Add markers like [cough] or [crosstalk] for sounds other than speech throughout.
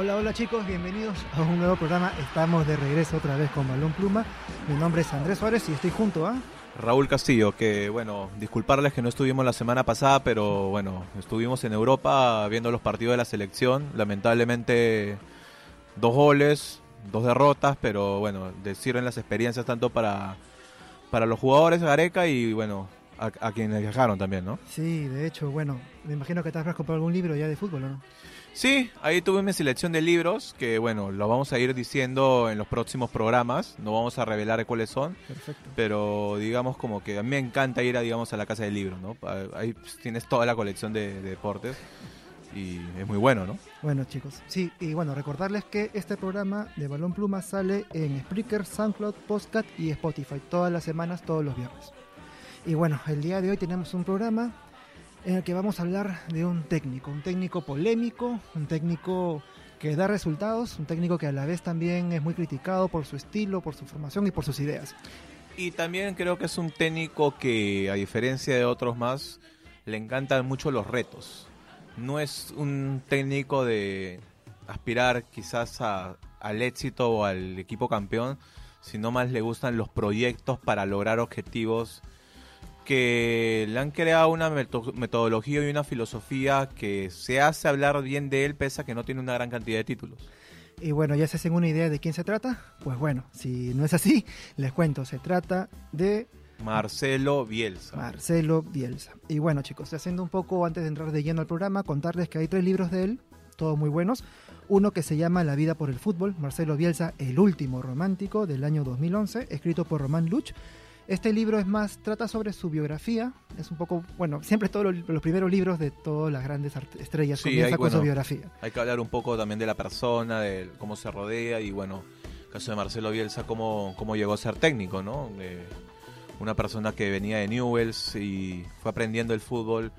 Hola, hola chicos, bienvenidos a un nuevo programa. Estamos de regreso otra vez con Balón Pluma. Mi nombre es Andrés Suárez y estoy junto a... Raúl Castillo, que bueno, disculparles que no estuvimos la semana pasada, pero bueno, estuvimos en Europa viendo los partidos de la selección. Lamentablemente, dos goles, dos derrotas, pero bueno, sirven las experiencias tanto para, para los jugadores de Gareca y bueno, a, a, quienes viajaron también, ¿no? Sí, de hecho, bueno, me imagino que te habrás comprado algún libro ya de fútbol, ¿o no? Sí, ahí tuve mi selección de libros que, bueno, lo vamos a ir diciendo en los próximos programas. No vamos a revelar cuáles son. Perfecto. Pero digamos como que a mí me encanta ir a, digamos, a la casa del libro, ¿no? Ahí tienes toda la colección de, de deportes y es muy bueno, ¿no? Bueno, chicos, sí, y bueno, recordarles que este programa de Balón Pluma sale en Spreaker, SoundCloud, Postcat y Spotify todas las semanas, todos los viernes. Y bueno, el día de hoy tenemos un programa en el que vamos a hablar de un técnico, un técnico polémico, un técnico que da resultados, un técnico que a la vez también es muy criticado por su estilo, por su formación y por sus ideas. Y también creo que es un técnico que, a diferencia de otros más, le encantan mucho los retos. No es un técnico de aspirar quizás a, al éxito o al equipo campeón, sino más le gustan los proyectos para lograr objetivos que le han creado una metodología y una filosofía que se hace hablar bien de él pese a que no tiene una gran cantidad de títulos. Y bueno, ya se hacen una idea de quién se trata. Pues bueno, si no es así, [laughs] les cuento, se trata de... Marcelo Bielsa. Marcelo Bielsa. Y bueno chicos, haciendo un poco antes de entrar de lleno al programa, contarles que hay tres libros de él, todos muy buenos. Uno que se llama La vida por el fútbol, Marcelo Bielsa, el último romántico del año 2011, escrito por Román Luch. Este libro es más, trata sobre su biografía, es un poco, bueno, siempre todos los, los primeros libros de todas las grandes estrellas sí, comienza hay, con bueno, su biografía. Hay que hablar un poco también de la persona, de cómo se rodea y bueno, el caso de Marcelo Bielsa, cómo, cómo llegó a ser técnico, ¿no? De una persona que venía de Newells y fue aprendiendo el fútbol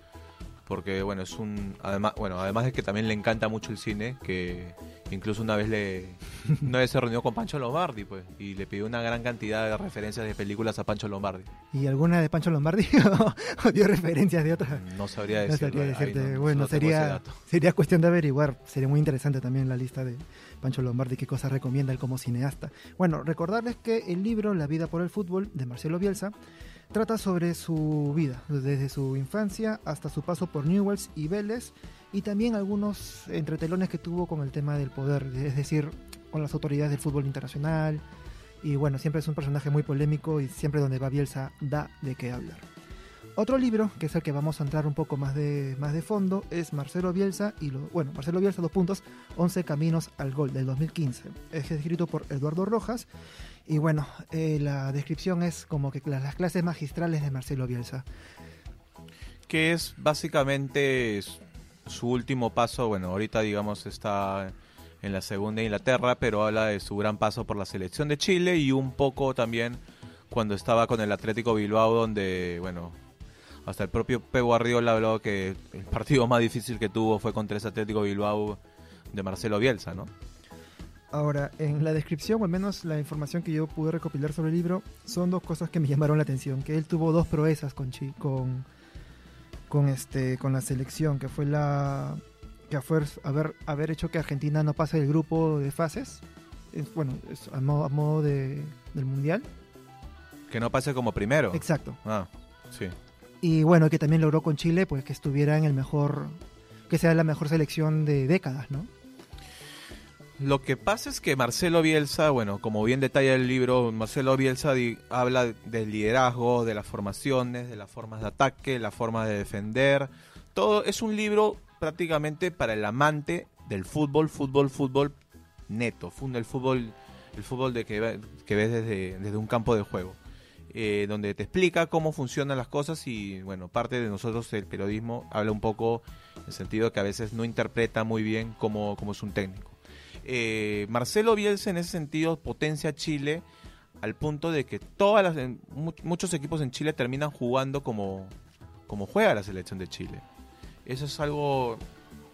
porque bueno, es un además, bueno, además de que también le encanta mucho el cine, que incluso una vez le [laughs] una vez se reunió con Pancho Lombardi, pues, y le pidió una gran cantidad de referencias de películas a Pancho Lombardi. ¿Y alguna de Pancho Lombardi [laughs] o dio referencias de otras? No sabría No decirlo. sabría decirte. no- bueno, no sería, sería cuestión de averiguar. Sería muy interesante también la lista de Pancho Lombardi, qué cosas recomienda él como cineasta. Bueno, recordarles que el libro La vida por el fútbol de Marcelo Bielsa trata sobre su vida, desde su infancia hasta su paso por Newells y Vélez, y también algunos entretelones que tuvo con el tema del poder, es decir, con las autoridades del fútbol internacional. Y bueno, siempre es un personaje muy polémico y siempre donde va Bielsa da de qué hablar. Otro libro, que es el que vamos a entrar un poco más de, más de fondo, es Marcelo Bielsa y lo, bueno, Marcelo Bielsa, dos puntos, 11 caminos al gol del 2015. Es escrito por Eduardo Rojas y bueno, eh, la descripción es como que las, las clases magistrales de Marcelo Bielsa. que es básicamente su último paso, bueno, ahorita digamos está en la segunda Inglaterra, pero habla de su gran paso por la selección de Chile y un poco también cuando estaba con el Atlético Bilbao, donde, bueno, hasta el propio Pep Guardiola habló que el partido más difícil que tuvo fue contra ese Atlético Bilbao de Marcelo Bielsa, ¿no? Ahora, en la descripción, o al menos la información que yo pude recopilar sobre el libro, son dos cosas que me [laughs] llamaron la atención. Que él tuvo dos proezas con, Chi- con, con, este, con la selección, que fue la que fue haber, haber hecho que Argentina no pase del grupo de fases, es, bueno, es a modo, a modo de, del Mundial. Que no pase como primero. Exacto. Ah, sí. Y bueno, que también logró con Chile, pues que estuviera en el mejor, que sea la mejor selección de décadas, ¿no? Lo que pasa es que Marcelo Bielsa, bueno, como bien detalla el libro, Marcelo Bielsa di- habla del liderazgo, de las formaciones, de las formas de ataque, las formas de defender. Todo es un libro prácticamente para el amante del fútbol, fútbol, fútbol neto, el fútbol, el fútbol de que, que ves desde, desde un campo de juego, eh, donde te explica cómo funcionan las cosas y bueno, parte de nosotros el periodismo habla un poco en el sentido que a veces no interpreta muy bien cómo, cómo es un técnico. Eh, Marcelo Bielsa en ese sentido potencia a Chile al punto de que todas las, muchos equipos en Chile terminan jugando como, como juega la selección de Chile. Eso es algo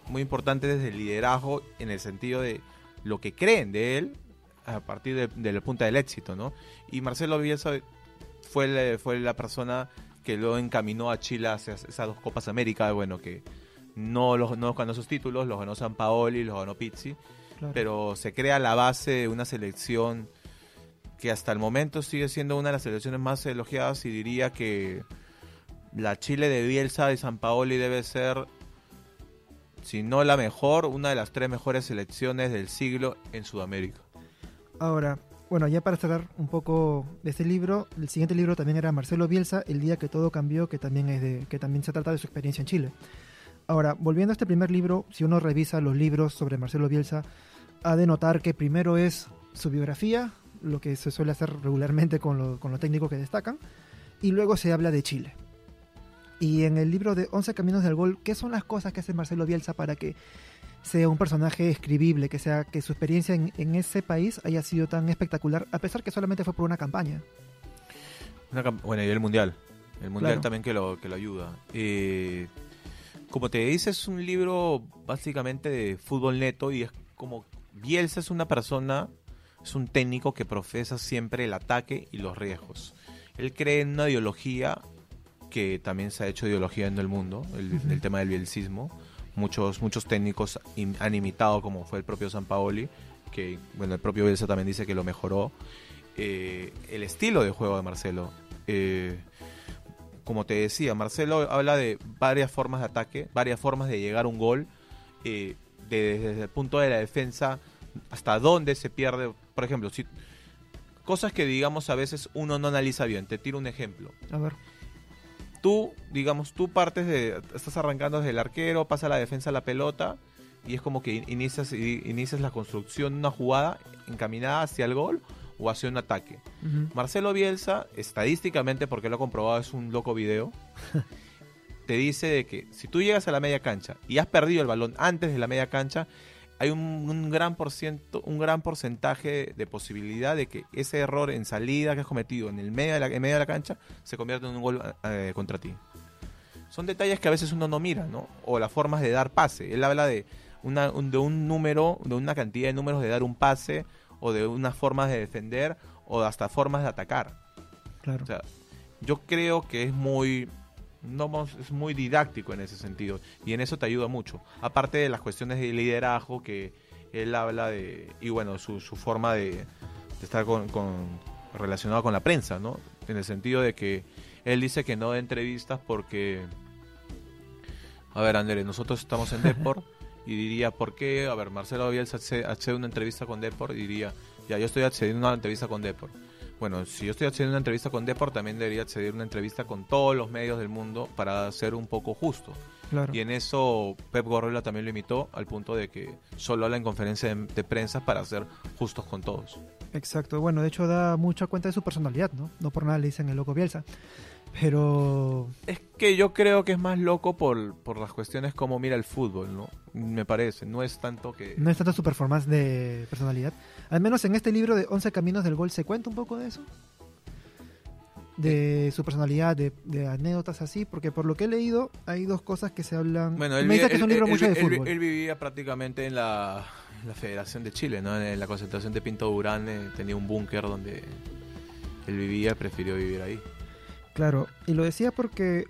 muy importante desde el liderazgo en el sentido de lo que creen de él a partir de, de la punta del éxito, ¿no? Y Marcelo Bielsa fue la, fue la persona que lo encaminó a Chile hacia esas dos Copas América, bueno, que no, los, no ganó sus títulos, los ganó San Paoli, los ganó Pizzi, Claro. pero se crea la base de una selección que hasta el momento sigue siendo una de las selecciones más elogiadas y diría que la Chile de Bielsa y San Paoli debe ser, si no la mejor, una de las tres mejores selecciones del siglo en Sudamérica. Ahora, bueno, ya para cerrar un poco de este libro, el siguiente libro también era Marcelo Bielsa, El día que todo cambió, que también es de, que también se trata de su experiencia en Chile. Ahora, volviendo a este primer libro, si uno revisa los libros sobre Marcelo Bielsa, ha de notar que primero es su biografía, lo que se suele hacer regularmente con lo, con lo técnico que destacan, y luego se habla de Chile. Y en el libro de 11 Caminos del Gol, ¿qué son las cosas que hace Marcelo Bielsa para que sea un personaje escribible, que sea que su experiencia en, en ese país haya sido tan espectacular, a pesar que solamente fue por una campaña? Una bueno, y el Mundial. El Mundial Claro. también que lo, que lo ayuda. Eh, como te dice, es un libro básicamente de fútbol neto y es como Bielsa es una persona, es un técnico que profesa siempre el ataque y los riesgos. Él cree en una ideología que también se ha hecho ideología en el mundo, el, el tema del bielcismo. Muchos, muchos técnicos han imitado, como fue el propio San Paoli, que bueno, el propio Bielsa también dice que lo mejoró. Eh, el estilo de juego de Marcelo. Eh, como te decía, Marcelo habla de varias formas de ataque, varias formas de llegar a un gol, eh, de- desde el punto de la defensa hasta dónde se pierde. Por ejemplo, si cosas que digamos a veces uno no analiza bien. Te tiro un ejemplo. A ver. Tú, digamos, tú partes de, estás arrancando desde el arquero, pasa la defensa a la pelota y es como que in- inicias, inicias la construcción de una jugada encaminada hacia el gol o hacia un ataque. Marcelo Bielsa, estadísticamente, porque lo he comprobado, es un loco video, [laughs] te dice de que si tú llegas a la media cancha y has perdido el balón antes de la media cancha, hay un, un gran por ciento, un gran porcentaje de posibilidad de que ese error en salida que has cometido en el medio de la, en medio de la cancha se convierta en un gol eh, contra ti. Son detalles que a veces uno no mira, ¿no? O las formas de dar pase. Él habla de una, un- de un número, de una cantidad de números de dar un pase, o de unas formas de defender, o hasta formas de atacar. Claro. O sea, yo creo que es muy no es muy didáctico en ese sentido y en eso te ayuda mucho. Aparte de las cuestiones de liderazgo que él habla de y bueno, su, su forma de, de estar con, con- relacionado con la prensa, ¿no? En el sentido de que él dice que no da entrevistas porque a ver, Andrés, nosotros estamos en Deport [laughs] y diría, ¿por qué? A ver, Marcelo Bielsa accede accede a una entrevista con Deport y diría, ya, yo estoy accediendo a una entrevista con Deport. Bueno, si yo estoy accediendo a una entrevista con Deport, también debería acceder a una entrevista con todos los medios del mundo para ser un poco justo. claro. Y en eso Pep Guardiola también lo imitó al punto de que solo habla en conferencia de, de prensa para ser justos con todos. Exacto. Bueno, de hecho da mucha cuenta de su personalidad, ¿no? No por nada le dicen el loco Bielsa. Pero Es que yo creo que es más loco por, por las cuestiones como mira el fútbol, ¿no? Me parece, no es tanto que... no es tanto su performance de personalidad. Al menos en este libro de 11 Caminos del Gol se cuenta un poco de eso. De su personalidad, de, de anécdotas así, porque por lo que he leído hay dos cosas que se hablan. Bueno, él, me dice que es un libro él- mucho de fútbol. él vivía prácticamente en la, en la Federación de Chile, ¿no? En la concentración de Pinto Durán eh, tenía un búnker donde él vivía y prefirió vivir ahí. Claro, y lo decía porque,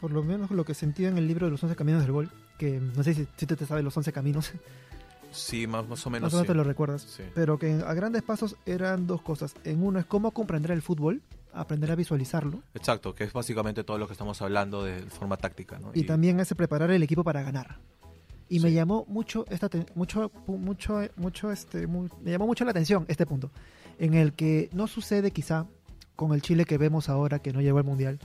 por lo menos lo que sentía en el libro de los 11 Caminos del Gol, que no sé si, si tú te sabes los 11 caminos, Sí, más, más o más menos. o menos sí. te lo recuerdas, Sí. pero que a grandes pasos eran dos cosas. En uno es cómo comprender el fútbol, aprender a visualizarlo, Exacto, que es básicamente todo lo que estamos hablando de forma táctica, ¿no? y también es preparar el equipo para ganar. Y me llamó mucho esta te- mucho mucho mucho este mu- me llamó mucho la atención este punto en el que no sucede quizá con el Chile que vemos ahora que no llegó al mundial.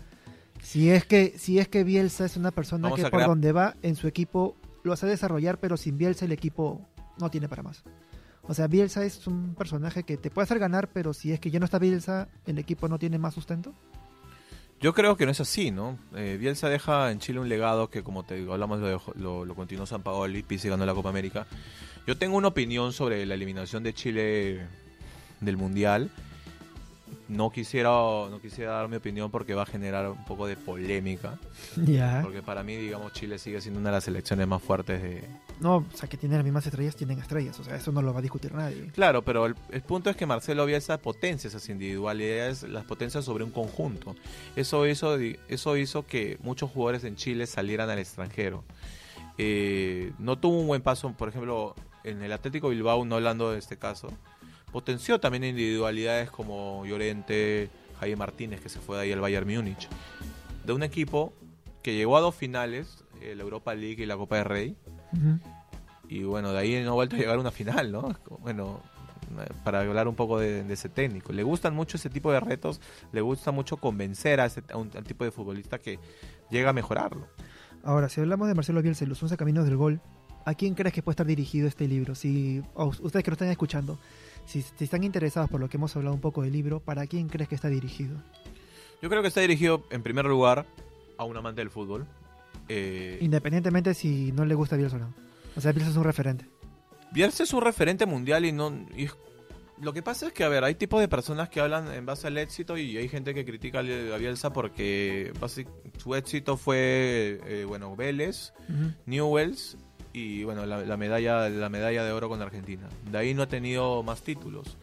Si es que si es que Bielsa es una persona Vamos que por crear- donde va en su equipo lo hace desarrollar, pero sin Bielsa el equipo no tiene para más. O sea, Bielsa es un personaje que te puede hacer ganar, pero si es que ya no está Bielsa, el equipo no tiene más sustento. Yo creo que no es así, ¿no? Eh, Bielsa deja en Chile un legado que, como te digo, hablamos, lo, lo, lo continuó San Paoli, Pizzi ganó la Copa América. Yo tengo una opinión sobre la eliminación de Chile del Mundial. No quisiera, no quisiera dar mi opinión porque va a generar un poco de polémica. [laughs] Ya. Porque para mí, digamos, Chile sigue siendo una de las selecciones más fuertes de... No, o sea, que tienen las mismas estrellas, tienen estrellas. O sea, eso no lo va a discutir nadie. Claro, pero el, el punto es que Marcelo Bielsa potencia esas individualidades, las potencia sobre un conjunto. Eso hizo, eso hizo que muchos jugadores en Chile salieran al extranjero. Eh, no tuvo un buen paso, por ejemplo, en el Atlético Bilbao, no hablando de este caso, potenció también individualidades como Llorente, Jaime Martínez, que se fue de ahí al Bayern Múnich. De un equipo que llegó a dos finales, eh, la Europa League y la Copa de Rey, y bueno, de ahí no ha vuelto a llegar a una final, ¿no? Bueno, eh, para hablar un poco de, de ese técnico. Le gustan mucho ese tipo de retos, le gusta mucho convencer a, ese, a un, a un tipo de futbolista que llega a mejorarlo. Ahora, si hablamos de Marcelo Bielsa y los 11 caminos del gol, ¿a quién crees que puede estar dirigido este libro? Si ustedes que lo están escuchando, si, si están interesados por lo que hemos hablado un poco del libro, ¿para quién crees que está dirigido? Yo creo que está dirigido, en primer lugar, a un amante del fútbol. Eh, Independientemente si no le gusta Bielsa o no. O sea, Bielsa es un referente. Bielsa es un referente mundial y no... y es- lo que pasa es que, a ver, hay tipos de personas que hablan en base al éxito y hay gente que critica a Bielsa porque su éxito fue, eh, bueno, Vélez. Newells y bueno la, la medalla la medalla de oro con Argentina de ahí no ha tenido más títulos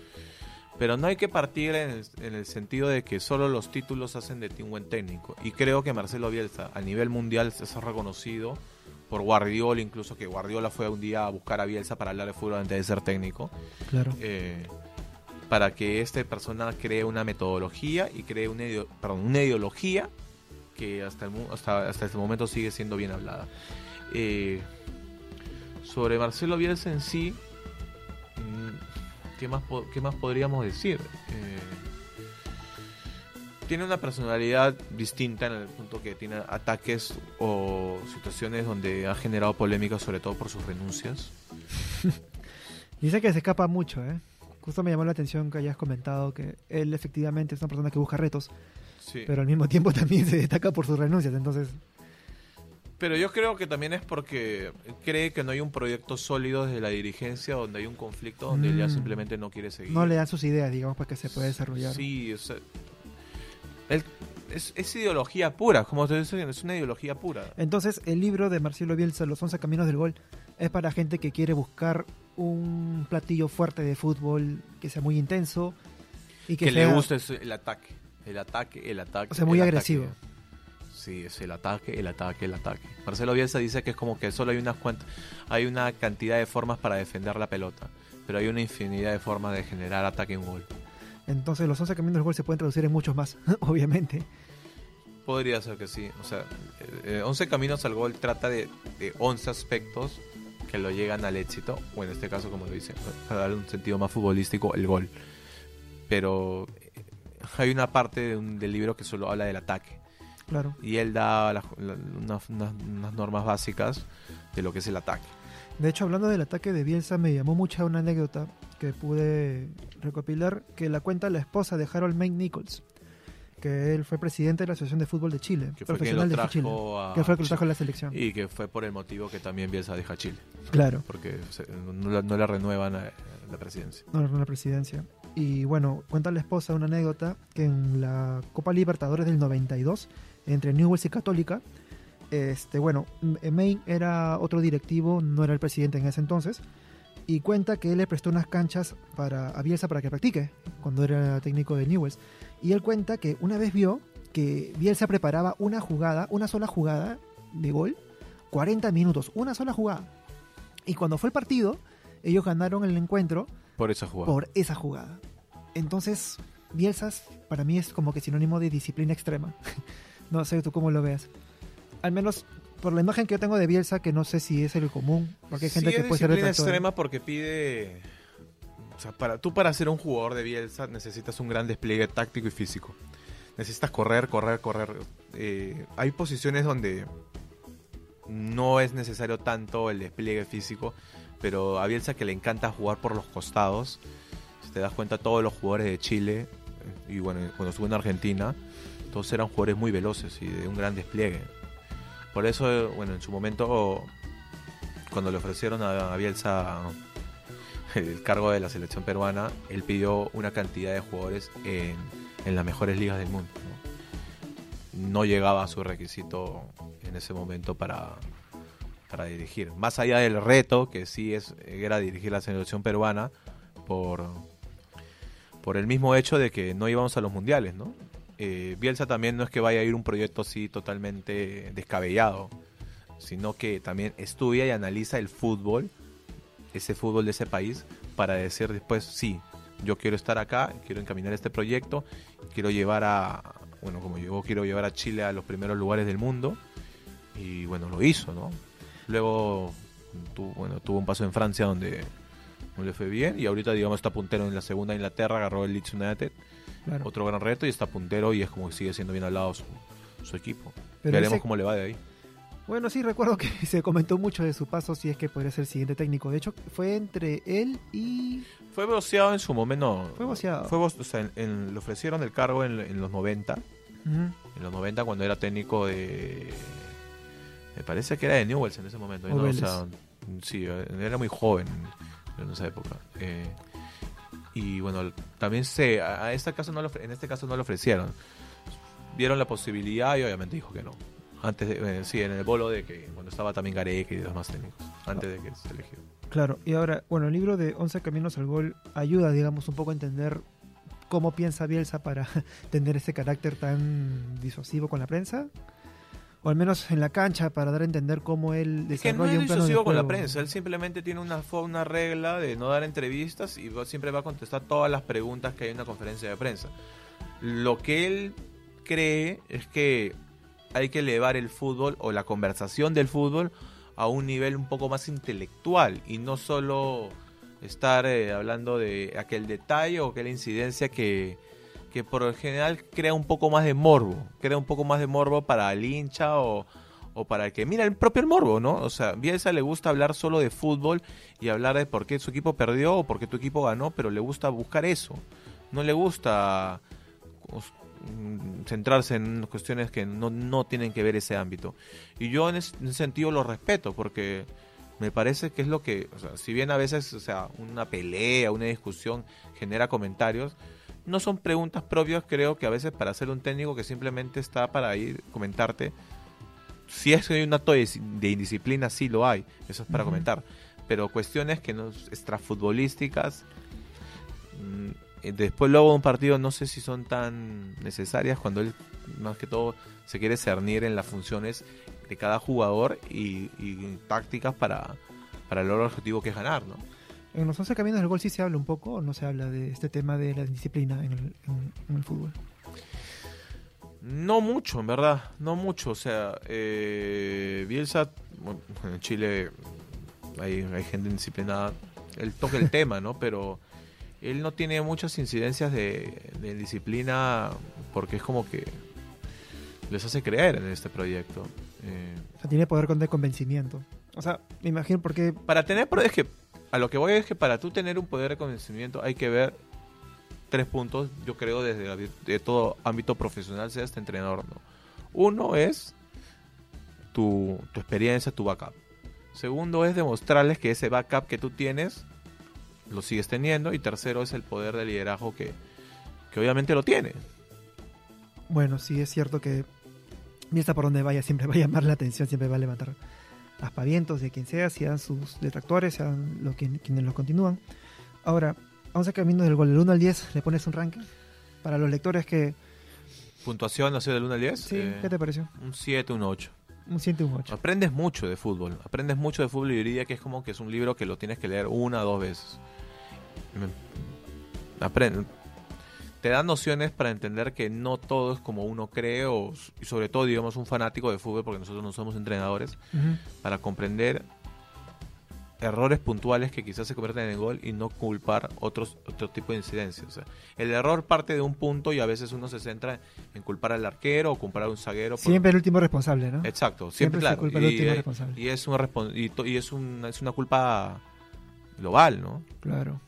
pero no hay que partir en el, en el sentido de que solo los títulos hacen de ti un buen técnico y creo que Marcelo Bielsa a nivel mundial se ha reconocido por Guardiola incluso que Guardiola fue un día a buscar a Bielsa para hablar de fútbol antes de ser técnico Claro. eh, para que esta persona cree una metodología y cree una, perdón, una ideología que hasta, el, hasta, hasta este momento sigue siendo bien hablada. Eh, sobre Marcelo Bielsa en sí, mm, ¿qué más, qué más podríamos decir? Eh, tiene una personalidad distinta en el punto que tiene ataques o situaciones donde ha generado polémica sobre todo por sus renuncias. [laughs] Dice que se escapa mucho, ¿eh? Justo me llamó la atención que hayas comentado que él efectivamente es una persona que busca retos, Sí. pero al mismo tiempo [laughs] también se destaca por sus renuncias. Entonces, Pero yo creo que también es porque cree que no hay un proyecto sólido desde la dirigencia donde hay un conflicto donde él ya Mm. simplemente no quiere seguir. no le dan sus ideas, digamos, para que se pueda desarrollar. Sí, o sea, él- es, es ideología pura, como te dicen, es una ideología pura. Entonces, el libro de Marcelo Bielsa, Los 11 Caminos del Gol, es para gente que quiere buscar un platillo fuerte de fútbol que sea muy intenso y que, Que, le sea- es el ataque, el ataque, el ataque. O sea, muy agresivo. ataque. Sí, es el ataque, el ataque, el ataque. Marcelo Bielsa dice que es como que solo hay unas cuantas, hay una cantidad de formas para defender la pelota, pero hay una infinidad de formas de generar ataque en gol. Entonces, los 11 caminos del gol se pueden traducir en muchos más, [laughs] obviamente. Podría ser que sí. O sea, eh, eh, 11 Caminos al Gol trata de, de 11 aspectos que lo llegan al éxito, o en este caso, como lo dice, para darle un sentido más futbolístico, el gol. Pero eh, hay una parte de un- del libro que solo habla del ataque. Claro. Y él da la- la- unas, unas- unas normas básicas de lo que es el ataque. De hecho, hablando del ataque de Bielsa, me llamó mucha una anécdota que pude recopilar, que la cuenta la esposa de Harold May Nichols, que él fue presidente de la Asociación de Fútbol de Chile, Que profesional de Chile, a que fue el que lo trajo a la selección. Y que fue por el motivo que también Bielsa deja Chile. Claro. Porque no, la- no le renuevan la presidencia. no, no la presidencia. Y bueno, cuenta la esposa una anécdota que en la Copa Libertadores del 92, entre Newell's y Católica, este, bueno, M- May era otro directivo, no era el presidente en ese entonces, y cuenta que él le prestó unas canchas para, a Bielsa para que practique, cuando era técnico de Newell's. Y él cuenta que una vez vio que Bielsa preparaba una jugada, una sola jugada de gol, 40 minutos, una sola jugada. Y cuando fue el partido, ellos ganaron el encuentro Por esa jugada. por esa jugada. Entonces, Bielsa para mí es como que sinónimo de disciplina extrema. [laughs] no sé tú cómo lo veas. Al menos por la imagen que yo tengo de Bielsa, que no sé si es el común, porque hay gente Sí, que es puede ser disciplina detractora. extrema porque pide o sea, para tú para ser un jugador de Bielsa necesitas un gran despliegue táctico y físico. Necesitas correr, correr, correr. Eh, hay posiciones donde no es necesario tanto el despliegue físico, pero a Bielsa que le encanta jugar por los costados. Si te das cuenta, todos los jugadores de Chile, eh, y bueno, cuando estuvo en Argentina, todos eran jugadores muy veloces y de un gran despliegue. Por eso, eh, bueno, en su momento, cuando le ofrecieron a, Bielsa el cargo de la selección peruana, él pidió una cantidad de jugadores en, en las mejores ligas del mundo. ¿no? No llegaba a su requisito en ese momento para, para dirigir. Más allá del reto que sí es, era dirigir la selección peruana por, por el mismo hecho de que no íbamos a los mundiales, ¿no? Eh, Bielsa también no es que vaya a ir un proyecto así totalmente descabellado, sino que también estudia y analiza el fútbol ese fútbol de ese país para decir después, sí, yo quiero estar acá, quiero encaminar este proyecto, quiero llevar a, bueno, como yo quiero llevar a Chile a los primeros lugares del mundo y bueno, lo hizo, ¿no? Luego tuvo, bueno, tuvo un paso en Francia donde no le fue bien y ahorita digamos está puntero en la segunda Inglaterra, agarró el Leeds United, Claro. otro gran reto y está puntero y es como que sigue siendo bien hablado su, su equipo. Pero Veremos ese- cómo le va de ahí. Bueno, sí, recuerdo que [laughs] se comentó mucho de su paso, si es que podría ser el siguiente técnico. De hecho, fue entre él y... Fue voceado en su momento. Fue voceado. Fue vo- o sea, en- en- le ofrecieron el cargo en, en los 90. En los 90 cuando era técnico de... Me parece que era de Newells en ese momento. ¿no? O sea, sí, era muy joven en esa época. Eh, y bueno, también se... A, a este caso no ofre- en este caso no le ofrecieron. Vieron la posibilidad y obviamente dijo que no. Antes de, eh, sí, en el bolo de que cuando estaba también Gareca y demás técnicos. Antes de que se eligió. Claro, y ahora, bueno, el libro de 11 Caminos al Gol ayuda, digamos, un poco a entender cómo piensa Bielsa para [laughs] tener ese carácter tan disuasivo con la prensa. O al menos en la cancha, para dar a entender cómo él Es que no desarrolla es un plano con la prensa, él simplemente tiene una, una regla de no dar entrevistas y siempre va a contestar todas las preguntas que hay en una conferencia de prensa. Lo que él cree es que hay que elevar el fútbol o la conversación del fútbol a un nivel un poco más intelectual y no solo estar eh, hablando de aquel detalle o aquella incidencia que, que por lo general crea un poco más de morbo, crea un poco más de morbo para el hincha o, o para el que mira el propio morbo, ¿no? O sea, Bielsa le gusta hablar solo de fútbol y hablar de por qué su equipo perdió o por qué tu equipo ganó, pero le gusta buscar eso. No le gusta os- mm, centrarse en cuestiones que no, no tienen que ver ese ámbito. Y yo en ese, en ese sentido lo respeto porque me parece que es lo que, o sea, si bien a veces, o sea, una pelea, una discusión genera comentarios, no son preguntas propias, creo que a veces para ser un técnico que simplemente está para ir comentarte. Si es que hay un acto de, de indisciplina, sí lo hay, eso es para comentar. Pero cuestiones que no extrafutbolísticas, mm, eh, después luego de un partido no sé si son tan necesarias cuando él más que todo se quiere cernir en las funciones de cada jugador y, y tácticas para, para el objetivo que es ganar, ¿no? En los 11 Caminos del Gol sí se habla un poco, o no se habla de este tema de la disciplina en el, en- en el fútbol. No mucho, en verdad, no mucho. O sea, eh, Bielsa, bueno, en Chile hay, hay gente indisciplinada. Él toca el tema, ¿no? Pero él no tiene muchas incidencias de, de disciplina porque es como que les hace creer en este proyecto. Eh, O sea, tiene poder con de convencimiento. O sea, me imagino porque para tener es que a lo que voy es que para tú tener un poder de convencimiento hay que ver tres puntos, yo creo, desde de todo ámbito profesional, sea este entrenador, ¿no? Uno es tu, tu experiencia, tu backup. Segundo es demostrarles que ese backup que tú tienes lo sigues teniendo. Y tercero es el poder de liderazgo que, que obviamente lo tiene. Bueno, sí es cierto que Bielsa por donde vaya siempre va a llamar la atención, siempre va a levantar aspavientos de quien sea, sean sus detractores, sean los que, quienes los continúan. Ahora, 11 caminos del gol del 1 al 10, ¿le pones un ranking? Para los lectores que... Puntuación, no sé, del 1 al 10. Sí, eh, ¿qué te pareció? un 7, un 8. Un 7 un 8. Aprendes mucho de fútbol. Aprendes mucho de fútbol y diría que es como que es un libro que lo tienes que leer una o dos veces. Me- Aprende. Te da nociones para entender que no todo es como uno cree o, y sobre todo, digamos, un fanático de fútbol, porque nosotros no somos entrenadores, para comprender errores puntuales que quizás se convierten en gol y no culpar otros otro tipo de incidencias. O sea, el error parte de un punto y a veces uno se centra en culpar al arquero o culpar a un zaguero. por- Siempre el último responsable, ¿no? Exacto, Siempre siempre, se claro. culpa y, último eh, responsable. y es respon- y, y es una es una culpa global, ¿no? Claro.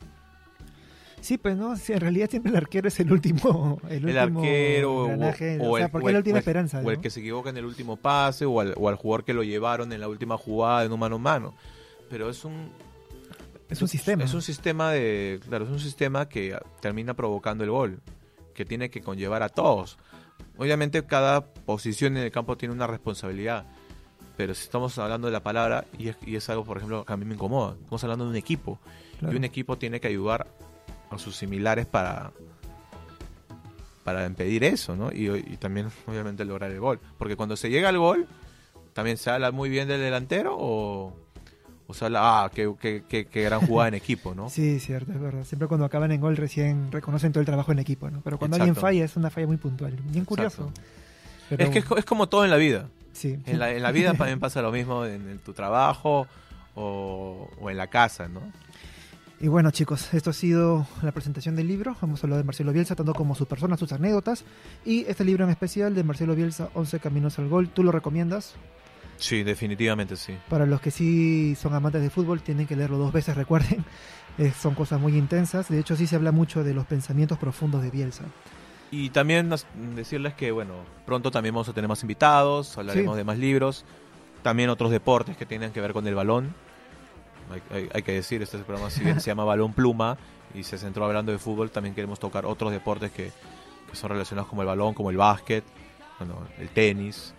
Sí, pues no, sí, en realidad siempre el arquero es el último. [laughs] El, El último arquero o, engranaje, o o sea, el, porque es la última el- esperanza. o el ¿no? que se equivoca en el último pase o al, o al jugador que lo llevaron en la última jugada en un mano a mano. Pero es un Es un sistema. Es un sistema de, claro, es un sistema que termina provocando el gol, que tiene que conllevar a todos. Obviamente cada posición en el campo tiene una responsabilidad, pero si estamos hablando de la palabra y es, y es algo, por ejemplo, que a mí me incomoda, estamos hablando de un equipo Claro. y un equipo tiene que ayudar a sus similares para para impedir eso, ¿no? Y, y también, obviamente, lograr el gol. Porque cuando se llega al gol, también se habla muy bien del delantero o, o sea, la, ah, qué, qué, qué, qué gran jugada en equipo, ¿no? [laughs] Sí, cierto, es verdad. Siempre cuando acaban en gol recién reconocen todo el trabajo en equipo, ¿no? Pero cuando alguien falla es una falla muy puntual. Bien curioso. Pero Es que es, es como todo en la vida. sí. En la, en la vida [laughs] también pasa lo mismo en, en tu trabajo o, o en la casa, ¿no? Y bueno, chicos, esto ha sido la presentación del libro. Hemos hablado de Marcelo Bielsa, tanto como su persona, sus anécdotas. Y este libro en especial de Marcelo Bielsa, 11 Caminos al Gol. ¿Tú lo recomiendas? Sí, definitivamente sí. Para los que sí son amantes de fútbol, tienen que leerlo dos veces, [laughs] recuerden. Eh, son cosas muy intensas. De hecho, sí se habla mucho de los pensamientos profundos de Bielsa. Y también decirles que, bueno, pronto también vamos a tener más invitados, hablaremos Sí. de más libros, también otros deportes que tienen que ver con el balón. Hay, hay- hay que decir, este programa si bien se llama Balón Pluma y se centró hablando de fútbol, también queremos tocar otros deportes que, que son relacionados como el balón, como el básquet, bueno, el tenis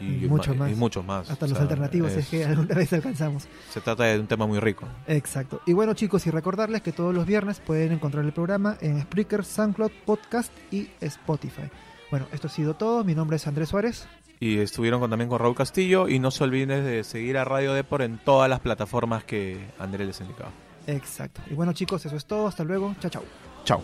y, Y muchos más. y muchos más. Hasta O los sea, alternativos, es, es- que alguna vez alcanzamos. Se trata de un tema muy rico. Exacto. Y bueno, chicos, y recordarles que todos los viernes pueden encontrar el programa en Spreaker, SoundCloud, Podcast y Spotify. Bueno, esto ha sido todo. Mi nombre es Andrés Suárez. Y estuvieron con- también con Raúl Castillo y no se olviden de seguir a Radio Depor en todas las plataformas que Andrés les indicaba. Exacto. Y bueno, chicos, eso es todo. Hasta luego. Chao, chao. Chao.